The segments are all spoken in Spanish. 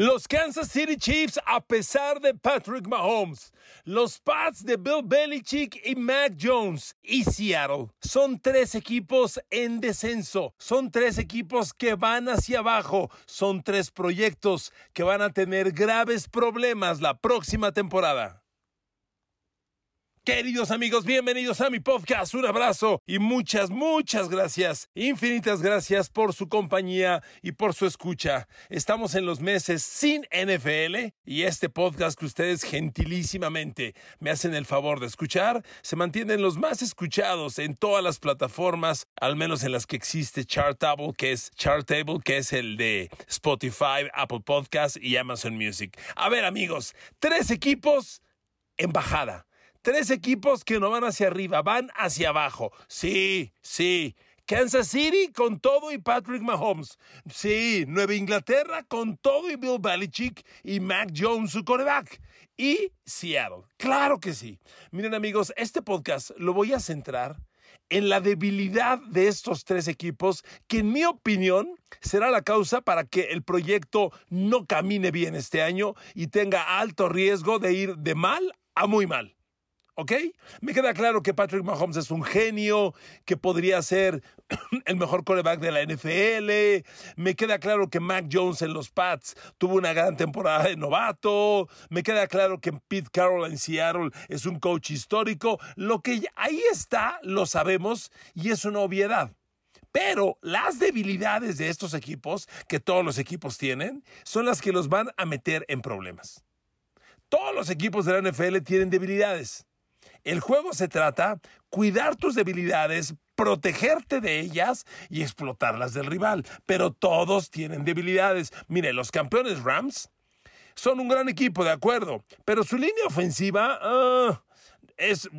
Los Kansas City Chiefs, a pesar de Patrick Mahomes, los Pats de Bill Belichick y Mac Jones y Seattle son tres equipos en descenso, son tres equipos que van hacia abajo, son tres proyectos que van a tener graves problemas la próxima temporada. Queridos amigos, bienvenidos a mi podcast. Un abrazo y muchas, muchas gracias, infinitas gracias por su compañía y por su escucha. Estamos en los meses sin NFL y este podcast que ustedes gentilísimamente me hacen el favor de escuchar se mantienen los más escuchados en todas las plataformas, al menos en las que existe Chartable, que es Chartable, que es el de Spotify, Apple Podcast y Amazon Music. A ver, amigos, tres equipos en bajada Tres equipos que no van hacia arriba, van hacia abajo. Sí, sí. Kansas City con todo y Patrick Mahomes. Sí, Nueva Inglaterra con todo y Bill Belichick y Mac Jones, su coreback. Y Seattle. Claro que sí. Miren amigos, este podcast lo voy a centrar en la debilidad de estos tres equipos, que en mi opinión será la causa para que el proyecto no camine bien este año y tenga alto riesgo de ir de mal a muy mal. ¿Ok? Me queda claro que Patrick Mahomes es un genio, que podría ser el mejor coreback de la NFL. Me queda claro que Mac Jones en los Pats tuvo una gran temporada de novato. Me queda claro que Pete Carroll en Seattle es un coach histórico. Lo que ahí está, lo sabemos y es una obviedad. Pero las debilidades de estos equipos, que todos los equipos tienen, son las que los van a meter en problemas. Todos los equipos de la NFL tienen debilidades. El juego se trata cuidar tus debilidades, protegerte de ellas y explotarlas del rival. Pero todos tienen debilidades. Mire, los campeones Rams son un gran equipo, de acuerdo, pero su línea ofensiva ah, es,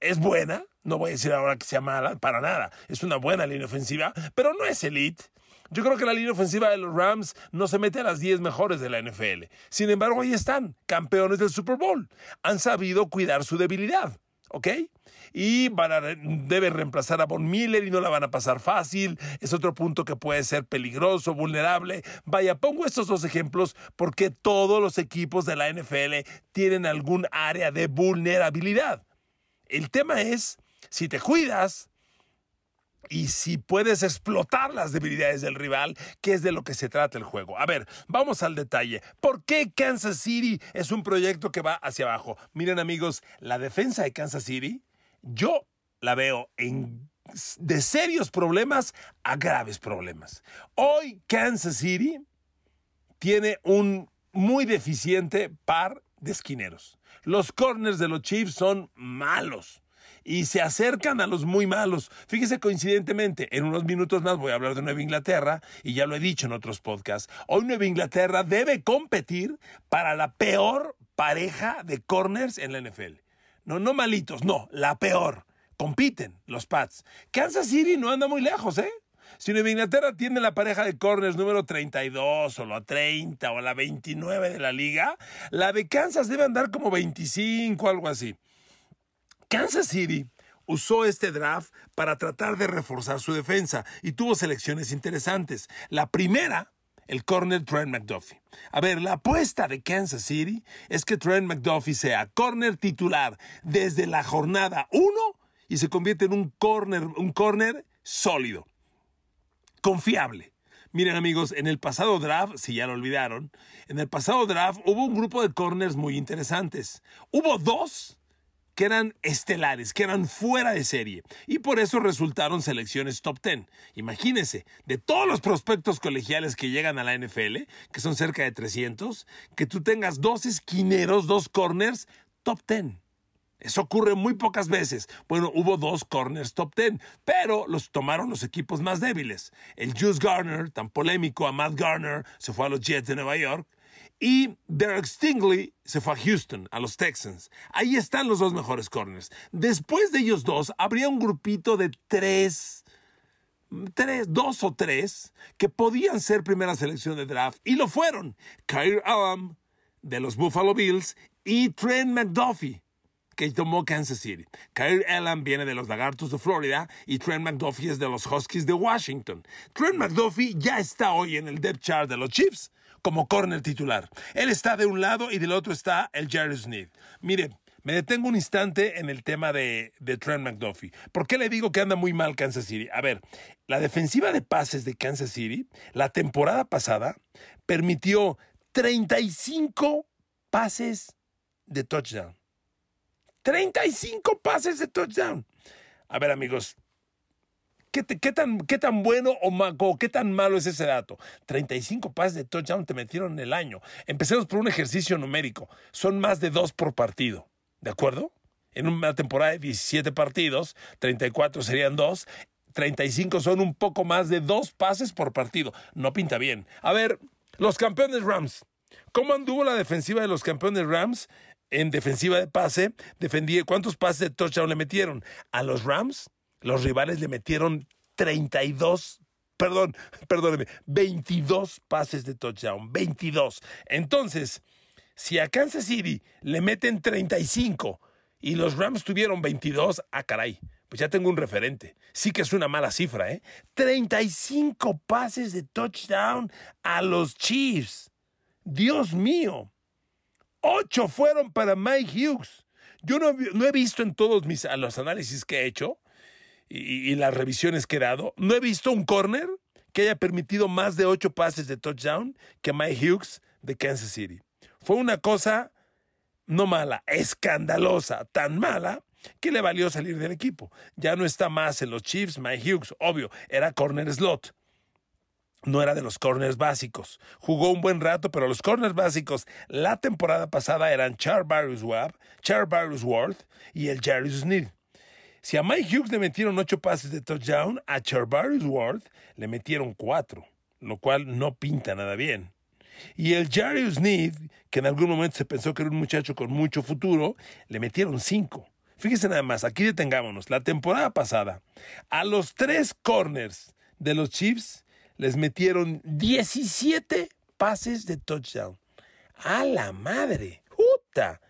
es buena. No voy a decir ahora que sea mala, para nada. Es una buena línea ofensiva, pero no es elite. Yo creo que la línea ofensiva de los Rams no se mete a las 10 mejores de la NFL. Sin embargo, ahí están, campeones del Super Bowl. Han sabido cuidar su debilidad. ¿ok? Y van debe reemplazar a Von Miller y no la van a pasar fácil. Es otro punto que puede ser peligroso, vulnerable. Vaya, pongo estos dos ejemplos porque todos los equipos de la NFL tienen algún área de vulnerabilidad. El tema es, si te cuidas, y si puedes explotar las debilidades del rival, que es de lo que se trata el juego. A ver, vamos al detalle. ¿Por qué Kansas City es un proyecto que va hacia abajo? Miren amigos, la defensa de Kansas City, yo la veo en de serios problemas a graves problemas. Hoy Kansas City tiene un muy deficiente par de esquineros. Los corners de los Chiefs son malos y se acercan a los muy malos. Fíjese coincidentemente, en unos minutos más voy a hablar de Nueva Inglaterra y ya lo he dicho en otros podcasts. Hoy Nueva Inglaterra debe competir para la peor pareja de corners en la NFL. No, no malitos, no, la peor. Compiten los Pats. Kansas City no anda muy lejos, ¿eh? Si Nueva Inglaterra tiene la pareja de corners número 32 o la 30 o la 29 de la liga, la de Kansas debe andar como 25 o algo así. Kansas City usó este draft para tratar de reforzar su defensa y tuvo selecciones interesantes. La primera, el corner Trent McDuffie. A ver, la apuesta de Kansas City es que Trent McDuffie sea corner titular desde la jornada 1 y se convierte en un corner, un corner sólido, confiable. Miren amigos, en el pasado draft, si ya lo olvidaron, en el pasado draft hubo un grupo de corners muy interesantes. Hubo dos que eran estelares, que eran fuera de serie, y por eso resultaron selecciones top 10. Imagínense, de todos los prospectos colegiales que llegan a la NFL, que son cerca de 300, que tú tengas dos esquineros, dos corners, top 10. Eso ocurre muy pocas veces. Bueno, hubo dos corners top 10, pero los tomaron los equipos más débiles. El Juice Garner, tan polémico a Matt Garner, se fue a los Jets de Nueva York. Y Derek Stingley se fue a Houston, a los Texans. Ahí están los dos mejores corners. Después de ellos dos, habría un grupito de tres, tres, dos o tres, que podían ser primera selección de draft. Y lo fueron. Kyle Allen, de los Buffalo Bills, y Trent McDuffie, que tomó Kansas City. Kyle Allen viene de los Lagartos de Florida y Trent McDuffie es de los Huskies de Washington. Trent McDuffie ya está hoy en el depth chart de los Chiefs como corner titular. Él está de un lado y del otro está el Jerry Smith. Mire, me detengo un instante en el tema de, de, Trent McDuffie. ¿Por qué le digo que anda muy mal Kansas City? A ver, la defensiva de pases de Kansas City la temporada pasada permitió 35 pases de touchdown. 35 pases de touchdown. A ver, amigos, ¿Qué, tan, ¿Qué, tan, bueno o, qué tan malo es ese dato? 35 pases de touchdown te metieron en el año. Empecemos por un ejercicio numérico. Son más de dos por partido. ¿De acuerdo? En una temporada de 17 partidos, 34 serían dos. 35 son un poco más de dos pases por partido. No pinta bien. A ver, los campeones Rams. ¿Cómo anduvo la defensiva de los campeones Rams? En defensiva de pase, defendí, ¿cuántos pases de touchdown le metieron? A los Rams, los rivales le metieron 32 perdón, perdóneme, 22 pases de touchdown, 22. Entonces, si a Kansas City le meten 35 y los Rams tuvieron 22, ah, caray, pues ya tengo un referente. Sí que es una mala cifra, ¿eh? 35 pases de touchdown a los Chiefs. Dios mío. Ocho fueron para Mike Hughes. Yo no, he visto en todos mis, los análisis que he hecho y, las revisiones que he dado, no he visto un corner que haya permitido más de ocho pases de touchdown que Mike Hughes de Kansas City. Fue una cosa no mala, escandalosa, tan mala que le valió salir del equipo. Ya no está más en los Chiefs, Mike Hughes, obvio, era corner slot. No era de los corners básicos. Jugó un buen rato, pero los corners básicos la temporada pasada eran Char Barrios Webb, Char Barrios Worth y el Jerry Smith. Si a Mike Hughes le metieron ocho pases de touchdown, a Charvarius Worth le metieron cuatro, lo cual no pinta nada bien. Y el Jarius Need, que en algún momento se pensó que era un muchacho con mucho futuro, le metieron cinco. Fíjese nada más, aquí detengámonos. La temporada pasada, a los tres corners de los Chiefs les metieron 17 pases de touchdown. ¡A la madre! ¡Puta!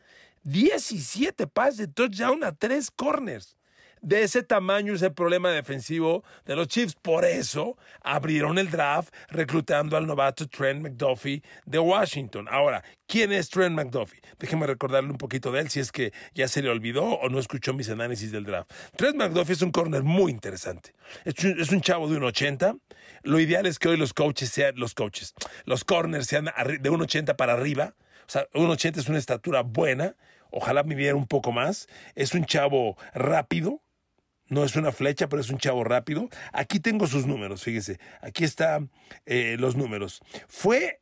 17 pases de touchdown a tres corners de ese tamaño ese problema defensivo de los Chiefs. Por eso abrieron el draft reclutando al novato Trent McDuffie de Washington. Ahora, ¿quién es Trent McDuffie? Déjeme recordarle un poquito de él si es que ya se le olvidó o no escuchó mis análisis del draft. Trent McDuffie es un corner muy interesante. Es un, chavo de un 80. Lo ideal es que hoy los coaches sean, los coaches, los corners sean de un 80 para arriba. O sea, un 80 es una estatura buena. Ojalá viviera un poco más. Es un chavo rápido, no es una flecha, pero es un chavo rápido. Aquí tengo sus números, fíjese. Aquí están eh, los números. Fue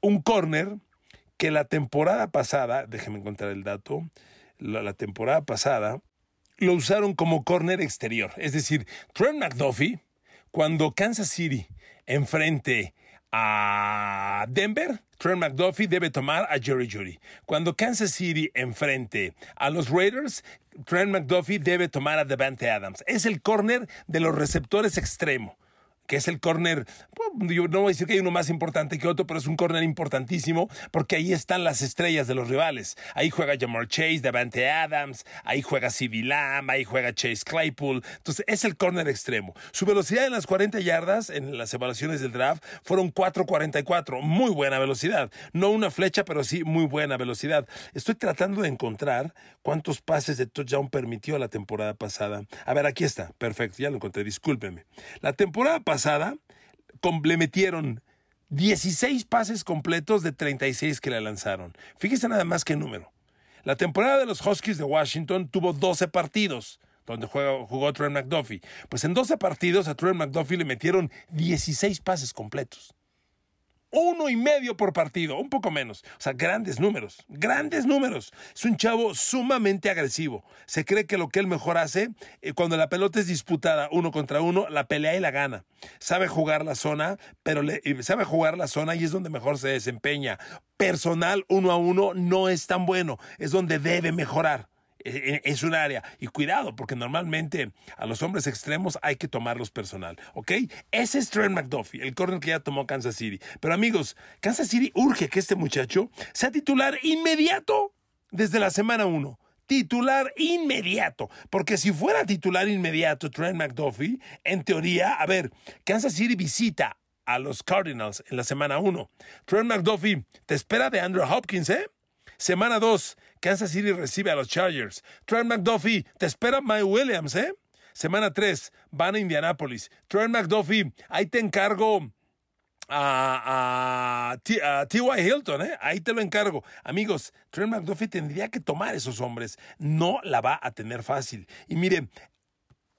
un corner que la temporada pasada, déjeme encontrar el dato, la, temporada pasada lo usaron como corner exterior. Es decir, Trent McDuffie, cuando Kansas City enfrente a Denver, Trent McDuffie debe tomar a Jerry Judy. Cuando Kansas City enfrente a los Raiders, Trent McDuffie debe tomar a Devante Adams. Es el corner de los receptores extremo que es el corner, yo no voy a decir que hay uno más importante que otro, pero es un corner importantísimo porque ahí están las estrellas de los rivales. Ahí juega Jamar Chase, Devante Adams, ahí juega CeeDee Lamb, ahí juega Chase Claypool. Entonces es el corner extremo. Su velocidad en las 40 yardas, en las evaluaciones del draft, fueron 4.44. Muy buena velocidad. No una flecha, pero sí muy buena velocidad. Estoy tratando de encontrar cuántos pases de touchdown permitió la temporada pasada. A ver, aquí está. Perfecto, ya lo encontré. Discúlpeme. La temporada pasada pasada le metieron 16 pases completos de 36 que le lanzaron. Fíjese nada más qué número. La temporada de los Huskies de Washington tuvo 12 partidos donde jugó Trent McDuffie. Pues en 12 partidos a Trent McDuffie le metieron 16 pases completos uno y medio por partido, un poco menos. O sea, grandes números, grandes números. Es un chavo sumamente agresivo. Se cree que lo que él mejor hace, eh, cuando la pelota es disputada uno contra uno, la pelea y la gana. Sabe jugar la zona, pero le, sabe jugar la zona y es donde mejor se desempeña. Personal uno a uno no es tan bueno, es donde debe mejorar. E, e, es un área. Y cuidado, porque normalmente a los hombres extremos hay que tomarlos personal, ¿ok? Ese es Trent McDuffie, el corner que ya tomó Kansas City. Pero amigos, Kansas City urge que este muchacho sea titular inmediato desde la semana 1. titular inmediato. Porque si fuera titular inmediato Trent McDuffie, en teoría, a ver, Kansas City visita a los Cardinals en la semana 1. Trent McDuffie te espera de Andrew Hopkins, ¿eh? Semana 2, Kansas City recibe a los Chargers. Trent McDuffie te espera Mike Williams, ¿eh? Semana 3, van a Indianapolis. Trent McDuffie, ahí te encargo a, a, T.Y. Hilton, ¿eh? ahí te lo encargo. Amigos, Trent McDuffie tendría que tomar esos hombres. No la va a tener fácil. Y miren,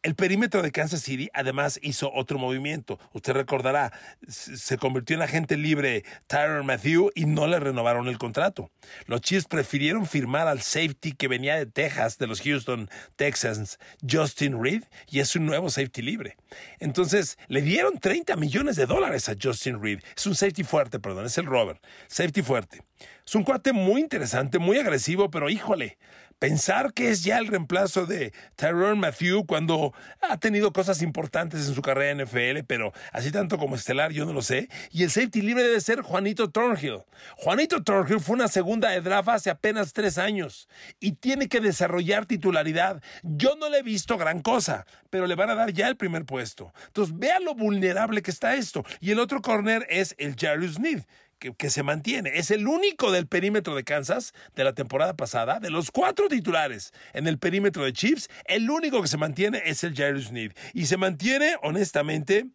el perímetro de Kansas City además hizo otro movimiento. Usted recordará, se convirtió en agente libre Tyron Matthew y no le renovaron el contrato. Los Chiefs prefirieron firmar al safety que venía de Texas, de los Houston Texans, Justin Reed, y es un nuevo safety libre. Entonces, le dieron 30 millones de dólares a Justin Reed. Es un safety fuerte, perdón, es el Robert. Safety fuerte. Es un cuate muy interesante, muy agresivo, pero híjole, pensar que es ya el reemplazo de Tyrone Matthew cuando ha tenido cosas importantes en su carrera en NFL, pero así tanto como estelar yo no lo sé. Y el safety libre debe ser Juanito Thornhill. Juanito Thornhill fue una segunda de draft hace apenas tres años y tiene que desarrollar titularidad. Yo no le he visto gran cosa, pero le van a dar ya el primer puesto. Entonces vean lo vulnerable que está esto. Y el otro corner es el Jarius Need que, se mantiene. Es el único del perímetro de Kansas de la temporada pasada, de los cuatro titulares en el perímetro de Chiefs, el único que se mantiene es el Jairus Need. Y se mantiene, honestamente,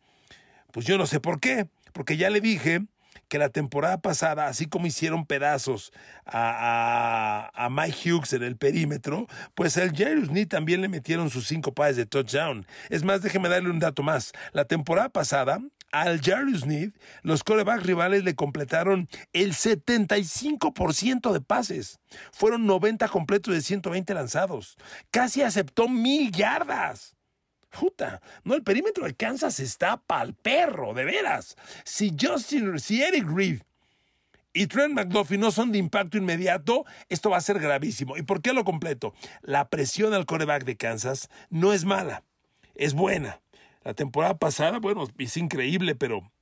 pues yo no sé por qué, porque ya le dije que la temporada pasada, así como hicieron pedazos a, Mike Hughes en el perímetro, pues al Jairus Need también le metieron sus cinco pases de touchdown. Es más, déjeme darle un dato más. La temporada pasada, al Jarius Need, los corebacks rivales le completaron el 75% de pases. Fueron 90 completos de 120 lanzados. Casi aceptó mil yardas. Puta, no, el perímetro de Kansas está pa'l perro, de veras. Si Justin, si Eric Reed y Trent McDuffie no son de impacto inmediato, esto va a ser gravísimo. ¿Y por qué lo completo? La presión al coreback de Kansas no es mala, es buena. La temporada pasada, bueno, es increíble, pero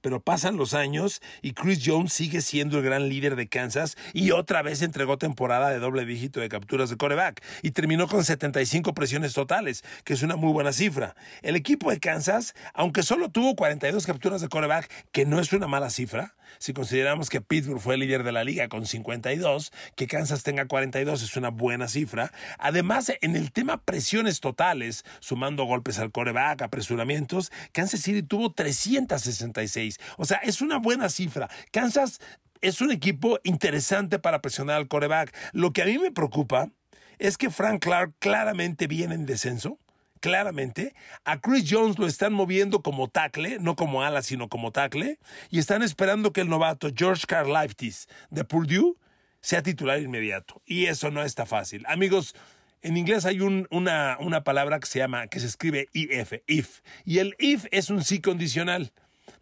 pero pasan los años y Chris Jones sigue siendo el gran líder de Kansas y otra vez entregó temporada de doble dígito de capturas de coreback y terminó con 75 presiones totales, que es una muy buena cifra. El equipo de Kansas, aunque solo tuvo 42 capturas de coreback, que no es una mala cifra, si consideramos que Pittsburgh fue el líder de la liga con 52, que Kansas tenga 42 es una buena cifra. Además, en el tema presiones totales, sumando golpes al coreback, apresuramientos, Kansas City tuvo 366. O sea, es una buena cifra. Kansas es un equipo interesante para presionar al coreback. Lo que a mí me preocupa es que Frank Clark claramente viene en descenso claramente. A Chris Jones lo están moviendo como tackle, no como ala, sino como tackle. Y están esperando que el novato George Karlaftis de Purdue sea titular inmediato. Y eso no está fácil. Amigos, en inglés hay una, una palabra que se llama, que se escribe IF, if. Y el if es un sí condicional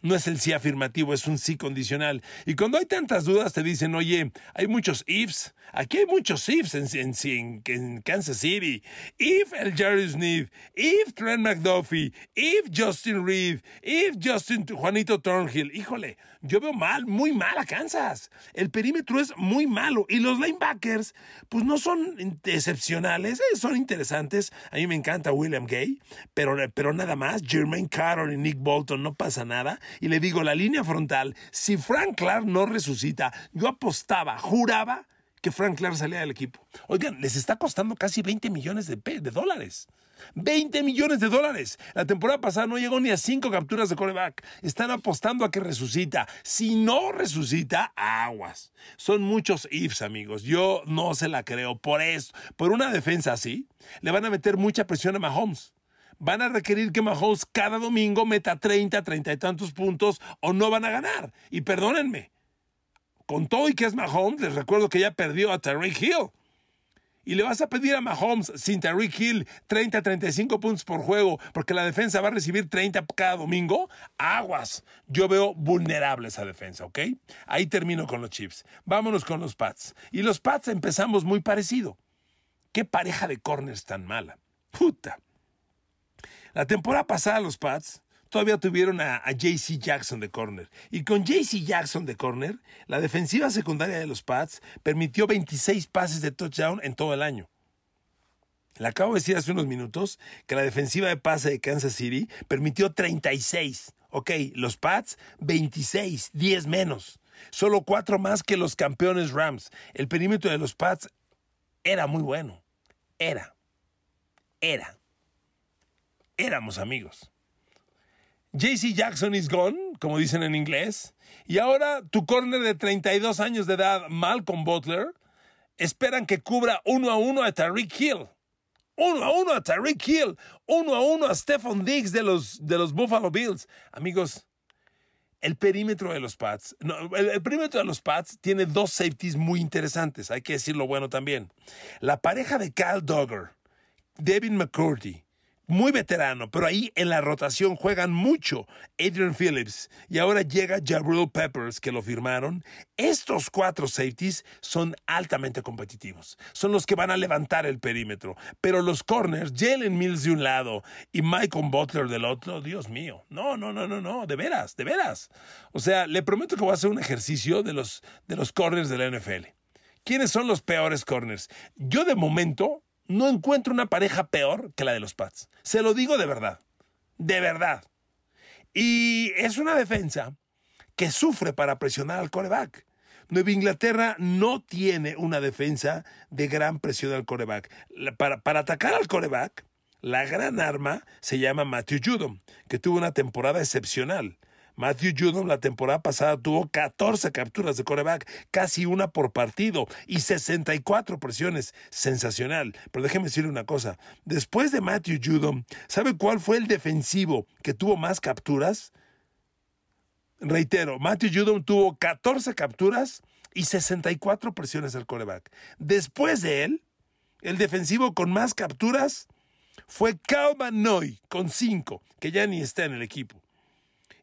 no es el sí afirmativo, es un sí condicional. Y cuando hay tantas dudas te dicen, oye, hay muchos ifs. Aquí hay muchos ifs en, Kansas City. If el Jerry Smith, if Trent McDuffie, if Justin Reed, if Justin Juanito Thornhill. Híjole, yo veo mal, muy mal a Kansas. El perímetro es muy malo. Y los linebackers, pues no son excepcionales, eh, son interesantes. A mí me encanta William Gay, pero, pero nada más. Jermaine Carroll y Nick Bolton no pasa nada y le digo, la línea frontal, si Frank Clark no resucita, yo apostaba, juraba que Frank Clark salía del equipo. Oigan, les está costando casi 20 millones de, de dólares. 20 millones de dólares. La temporada pasada no llegó ni a 5 capturas de coreback. Están apostando a que resucita. Si no resucita, aguas. Son muchos ifs, amigos. Yo no se la creo. Por eso, por una defensa así, le van a meter mucha presión a Mahomes van a requerir que Mahomes cada domingo meta 30, 30 y tantos puntos o no van a ganar. Y perdónenme, con todo y que es Mahomes, les recuerdo que ya perdió a Tariq Hill. Y le vas a pedir a Mahomes sin Tariq Hill 30, 35 puntos por juego porque la defensa va a recibir 30 cada domingo. Aguas. Yo veo vulnerable esa defensa, ¿ok? Ahí termino con los Chiefs. Vámonos con los Pats. Y los Pats empezamos muy parecido. ¿Qué pareja de corners tan mala? Puta. La temporada pasada los Pats todavía tuvieron a, a JC Jackson de corner. Y con JC Jackson de corner, la defensiva secundaria de los Pats permitió 26 pases de touchdown en todo el año. Le acabo de decir hace unos minutos que la defensiva de pase de Kansas City permitió 36. Ok, los Pats 26, 10 menos. Solo cuatro más que los campeones Rams. El perímetro de los Pats era muy bueno. Era. Era. Éramos amigos. JC Jackson is gone, como dicen en inglés. Y ahora tu corner de 32 años de edad, Malcolm Butler, esperan que cubra uno a uno a Tariq Hill. Uno a uno a Tariq Hill. Uno a uno a Stephon Diggs de los, de los Buffalo Bills. Amigos, el perímetro de los Pats, el, perímetro de los Pats tiene dos safeties muy interesantes, hay que decirlo bueno también. La pareja de Kyle Dogger, Devin McCourty, muy veterano, pero ahí en la rotación juegan mucho Adrian Phillips y ahora llega Jabril Peppers que lo firmaron. Estos cuatro safeties son altamente competitivos. Son los que van a levantar el perímetro. Pero los corners, Jalen Mills de un lado y Michael Butler del otro, Dios mío. No, no, no, no, no, de veras, de veras. O sea, le prometo que voy a hacer un ejercicio de los, de los corners de la NFL. ¿Quiénes son los peores corners? Yo de momento no encuentro una pareja peor que la de los Pats. Se lo digo de verdad. De verdad. Y es una defensa que sufre para presionar al coreback. Nueva Inglaterra no tiene una defensa de gran presión al coreback. Para, para atacar al coreback, la gran arma se llama Matthew Judon, que tuvo una temporada excepcional. Matthew Judon la temporada pasada tuvo 14 capturas de coreback, casi una por partido y 64 presiones. Sensacional. Pero déjeme decirle una cosa. Después de Matthew Judon, ¿sabe cuál fue el defensivo que tuvo más capturas? Reitero, Matthew Judon tuvo 14 capturas y 64 presiones al coreback. Después de él, el defensivo con más capturas fue Calvin Noy con 5, que ya ni está en el equipo.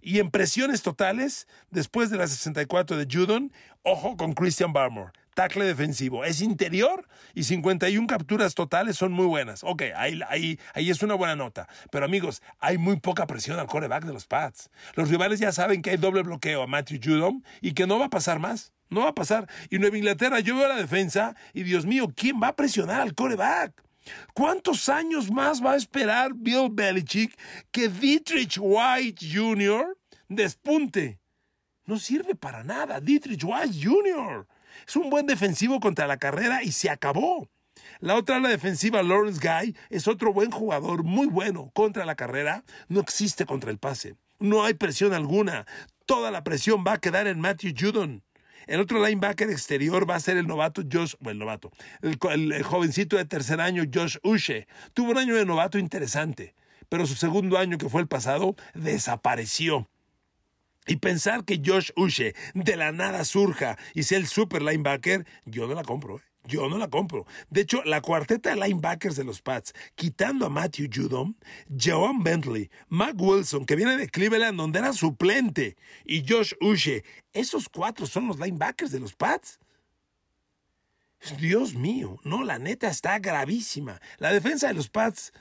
Y en presiones totales, después de la 64 de Judon, ojo con Christian Barmore. Tackle defensivo. Es interior y 51 capturas totales son muy buenas. Ok, ahí, ahí, ahí es una buena nota. Pero amigos, hay muy poca presión al coreback de los Pats. Los rivales ya saben que hay doble bloqueo a Matthew Judon y que no va a pasar más. No va a pasar. Y Nueva Inglaterra, yo veo la defensa y Dios mío, ¿quién va a presionar al coreback? ¿Cuántos años más va a esperar Bill Belichick que Dietrich White Jr. despunte? No sirve para nada. Dietrich White Jr. es un buen defensivo contra la carrera y se acabó. La otra la defensiva, Lawrence Guy, es otro buen jugador, muy bueno contra la carrera. No existe contra el pase. No hay presión alguna. Toda la presión va a quedar en Matthew Judon. El otro linebacker exterior va a ser el novato Josh, bueno, el novato, el, jovencito de tercer año Josh Ushe. Tuvo un año de novato interesante, pero su segundo año, que fue el pasado, desapareció. Y pensar que Josh Ushe de la nada surja y sea el super linebacker, yo no la compro. ¿eh? Yo no la compro. De hecho, la cuarteta de linebackers de los Pats, quitando a Matthew Judon, Joan Bentley, Mac Wilson, que viene de Cleveland, donde era suplente, y Josh Ushe, esos cuatro son los linebackers de los Pats. Dios mío, no, la neta está gravísima. La defensa de los Pats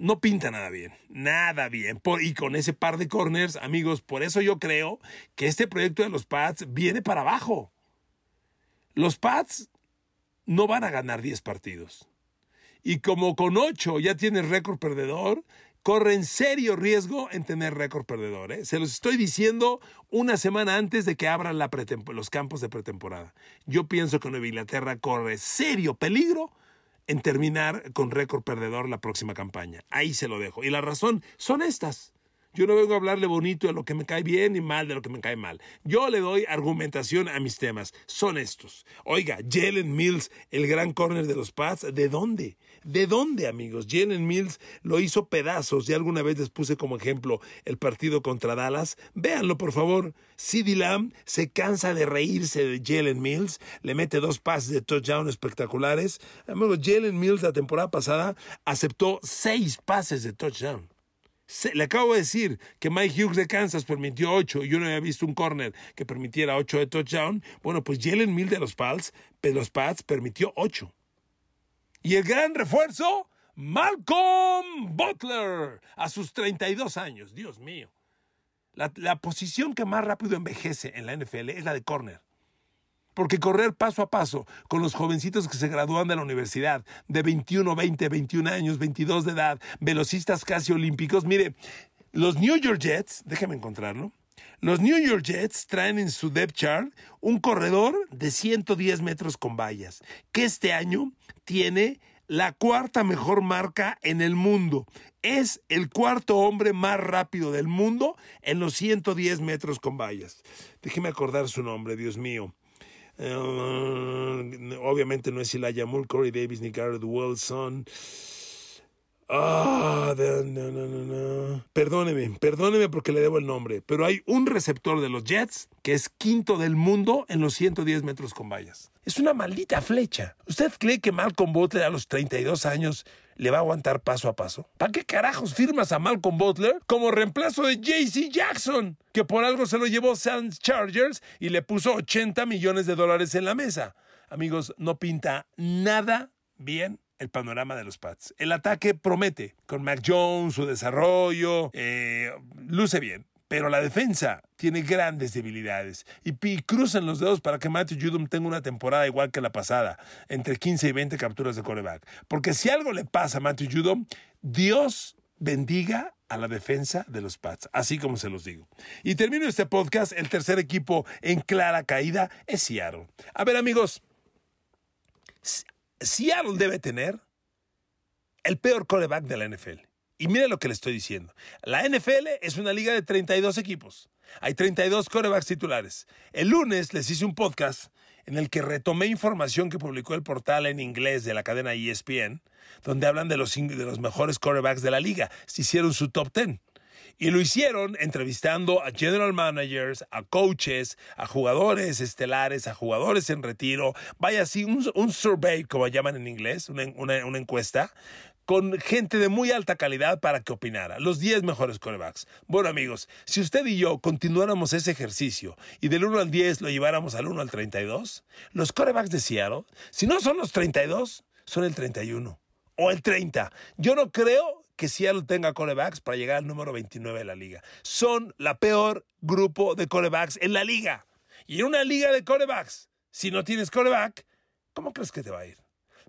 no pinta nada bien, nada bien. y con ese par de corners, amigos, por eso yo creo que este proyecto de los Pats viene para abajo. Los Pats no van a ganar 10 partidos. Y como con 8 ya tiene récord perdedor, corren serio riesgo en tener récord perdedor. ¿eh? Se los estoy diciendo una semana antes de que abran los campos de pretemporada. Yo pienso que Nueva Inglaterra corre serio peligro en terminar con récord perdedor la próxima campaña. Ahí se lo dejo. Y la razón son estas. Yo no vengo a hablarle bonito de lo que me cae bien y mal de lo que me cae mal. Yo le doy argumentación a mis temas. Son estos. Oiga, Jalen Mills, el gran corner de los Pats, ¿de dónde? ¿De dónde, amigos? Jalen Mills lo hizo pedazos. Ya alguna vez les puse como ejemplo el partido contra Dallas. Véanlo, por favor. CeeDee Lamb se cansa de reírse de Jalen Mills. Le mete dos pases de touchdown espectaculares. Amigos, Jalen Mills la temporada pasada aceptó seis pases de touchdown le acabo de decir que Mike Hughes de Kansas permitió 8 y yo no había visto un corner que permitiera 8 de touchdown. Bueno, pues Jalen Mill de los Pats, de los Pats permitió 8. Y el gran refuerzo, Malcolm Butler, a sus 32 años, Dios mío. La, la posición que más rápido envejece en la NFL es la de corner. Porque correr paso a paso con los jovencitos que se gradúan de la universidad, de 21, 20, 21 años, 22 de edad, velocistas casi olímpicos, mire, los New York Jets, déjeme encontrarlo, los New York Jets traen en su depth chart un corredor de 110 metros con vallas, que este año tiene la cuarta mejor marca en el mundo. Es el cuarto hombre más rápido del mundo en los 110 metros con vallas. Déjeme acordar su nombre, Dios mío. Eh, obviamente no es Elijah Moore, Corey Davis ni Garrett Wilson. Ah, no, no, no. Perdóneme, perdóneme porque le debo el nombre, pero hay un receptor de los Jets que es quinto del mundo en los 110 metros con vallas. Es una maldita flecha. ¿Usted cree que Malcolm Butler a los 32 años le va a aguantar paso a paso? ¿Para qué carajos firmas a Malcolm Butler como reemplazo de JC Jackson? Que por algo se lo llevó Sans Chargers y le puso 80 millones de dólares en la mesa. Amigos, no pinta nada bien el panorama de los Pats. El ataque promete, con Mac Jones, su desarrollo, eh, luce bien pero la defensa tiene grandes debilidades y, cruzan los dedos para que Matthew Judom tenga una temporada igual que la pasada, entre 15 y 20 capturas de coreback. Porque si algo le pasa a Matthew Judom, Dios bendiga a la defensa de los Pats, así como se los digo. Y termino este podcast, el tercer equipo en clara caída es Seattle. A ver amigos, Seattle debe tener el peor coreback de la NFL. Y mire lo que le estoy diciendo. La NFL es una liga de 32 equipos. Hay 32 corebacks titulares. El lunes les hice un podcast en el que retomé información que publicó el portal en inglés de la cadena ESPN, donde hablan de los, de los mejores corebacks de la liga. Se hicieron su top 10. Y lo hicieron entrevistando a general managers, a coaches, a jugadores estelares, a jugadores en retiro. Vaya así, un, survey, como llaman en inglés, una, una encuesta, con gente de muy alta calidad para que opinara. Los 10 mejores corebacks. Bueno, amigos, si usted y yo continuáramos ese ejercicio y del 1 al 10 lo lleváramos al 1 al 32, los corebacks de Seattle, si no son los 32, son el 31 o el 30. Yo no creo que Seattle tenga corebacks para llegar al número 29 de la liga. Son la peor grupo de corebacks en la liga. Y en una liga de corebacks, si no tienes coreback, ¿cómo crees que te va a ir?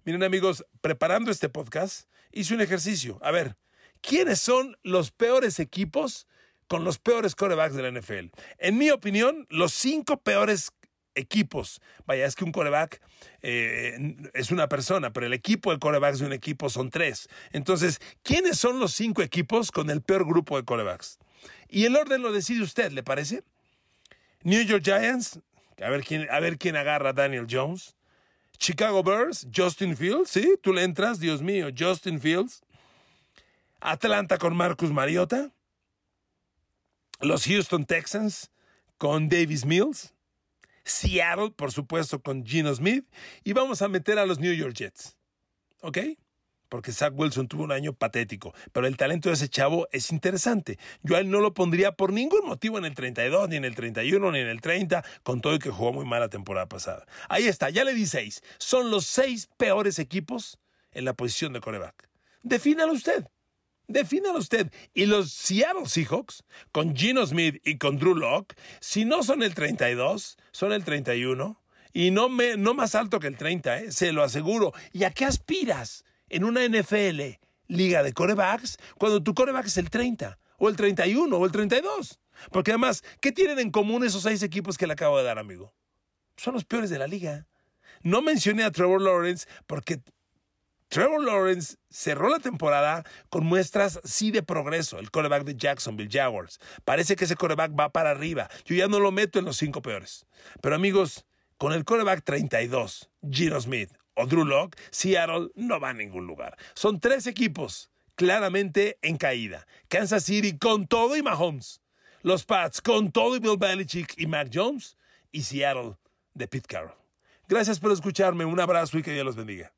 Miren amigos, preparando este podcast, hice un ejercicio. A ver, ¿quiénes son los peores equipos con los peores corebacks de la NFL? En mi opinión, los cinco peores equipos. Vaya, es que un coreback eh, es una persona, pero el equipo de corebacks de un equipo son tres. Entonces, ¿quiénes son los cinco equipos con el peor grupo de corebacks? Y el orden lo decide usted, ¿le parece? New York Giants, a ver quién, a ver quién agarra a Daniel Jones. Chicago Bears, Justin Fields, ¿sí? Tú le entras, Dios mío, Justin Fields. Atlanta con Marcus Mariota. Los Houston Texans con Davis Mills. Seattle, por supuesto, con Gino Smith. Y vamos a meter a los New York Jets. ¿Ok? Porque Zach Wilson tuvo un año patético, pero el talento de ese chavo es interesante. Yo a él no lo pondría por ningún motivo en el 32, ni en el 31, ni en el 30, con todo y que jugó muy mal la temporada pasada. Ahí está, ya le di seis. Son los seis peores equipos en la posición de coreback. Defínalo usted. Defínalo usted. Y los Seattle Seahawks, con Gino Smith y con Drew Locke, si no son el 32, son el 31. Y no, me, no más alto que el 30, ¿eh? se lo aseguro. ¿Y a qué aspiras? En una NFL liga de corebacks cuando tu coreback es el 30 o el 31 o el 32. Porque además, ¿qué tienen en común esos seis equipos que le acabo de dar, amigo? Son los peores de la liga. No mencioné a Trevor Lawrence porque Trevor Lawrence cerró la temporada con muestras sí de progreso, el coreback de Jacksonville Jaguars. Parece que ese coreback va para arriba. Yo ya no lo meto en los cinco peores. Pero amigos, con el coreback 32, Gino Smith, o Drew Locke, Seattle no va a ningún lugar. Son tres equipos claramente en caída. Kansas City con todo y Mahomes. Los Pats con todo y Bill Belichick y Mac Jones. Y Seattle de Pete Carroll. Gracias por escucharme. Un abrazo y que Dios los bendiga.